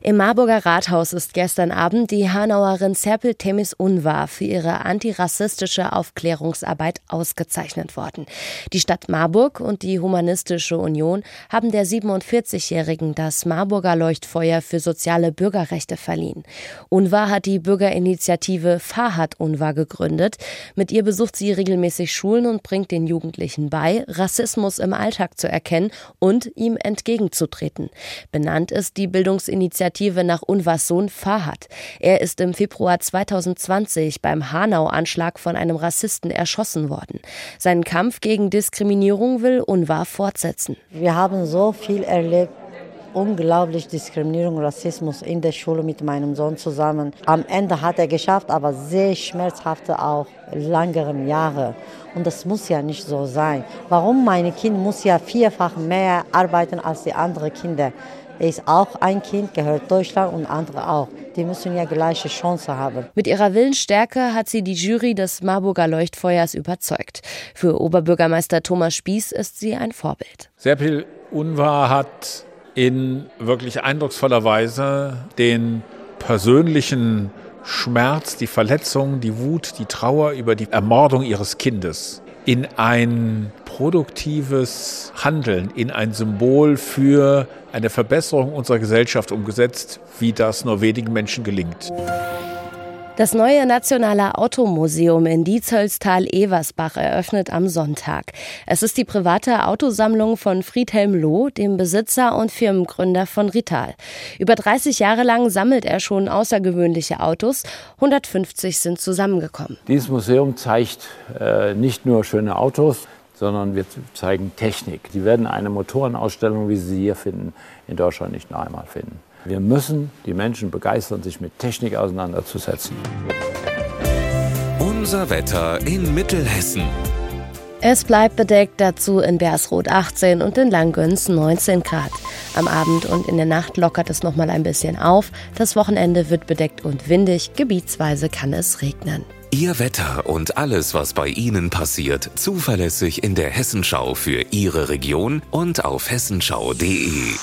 Im Marburger Rathaus ist gestern Abend die Hanauerin Serpil Temis Unvar für ihre antirassistische Aufklärungsarbeit ausgezeichnet worden. Die Stadt Marburg und die Humanistische Union haben der 47-Jährigen das Marburger Leuchtfeuer für soziale Bürgerrechte verliehen. Unvar hat die Bürgerinitiative Fahrrad Unvar gegründet. Mit ihr besucht sie regelmäßig Schulen und bringt den Jugendlichen bei, Rassismus im Alltag zu erkennen und ihm entgegenzutreten. Benannt ist die Bildungsinitiative Initiative nach Unvas Sohn Fahad. Er ist im Februar 2020 beim Hanau-Anschlag von einem Rassisten erschossen worden. Seinen Kampf gegen Diskriminierung will Unvar fortsetzen. Wir haben so viel erlebt unglaublich Diskriminierung, Rassismus in der Schule mit meinem Sohn zusammen. Am Ende hat er geschafft, aber sehr schmerzhafte auch langeren Jahre. Und das muss ja nicht so sein. Warum meine Kind muss ja vierfach mehr arbeiten als die anderen Kinder? Er ist auch ein Kind, gehört Deutschland und andere auch. Die müssen ja gleiche Chance haben. Mit ihrer Willensstärke hat sie die Jury des Marburger Leuchtfeuers überzeugt. Für Oberbürgermeister Thomas Spieß ist sie ein Vorbild. Serpil Unvar hat in wirklich eindrucksvoller Weise den persönlichen Schmerz, die Verletzung, die Wut, die Trauer über die Ermordung ihres Kindes in ein produktives Handeln, in ein Symbol für eine Verbesserung unserer Gesellschaft umgesetzt, wie das nur wenigen Menschen gelingt. Das neue Nationale Automuseum in Diezölstal-Eversbach eröffnet am Sonntag. Es ist die private Autosammlung von Friedhelm Loh, dem Besitzer und Firmengründer von Rital. Über 30 Jahre lang sammelt er schon außergewöhnliche Autos. 150 sind zusammengekommen. Dieses Museum zeigt äh, nicht nur schöne Autos, sondern wir zeigen Technik. Sie werden eine Motorenausstellung, wie Sie sie hier finden, in Deutschland nicht noch einmal finden. Wir müssen die Menschen begeistern, sich mit Technik auseinanderzusetzen. Unser Wetter in Mittelhessen. Es bleibt bedeckt, dazu in Bersroth 18 und in Langgöns 19 Grad. Am Abend und in der Nacht lockert es noch mal ein bisschen auf. Das Wochenende wird bedeckt und windig, gebietsweise kann es regnen. Ihr Wetter und alles, was bei Ihnen passiert, zuverlässig in der Hessenschau für Ihre Region und auf hessenschau.de.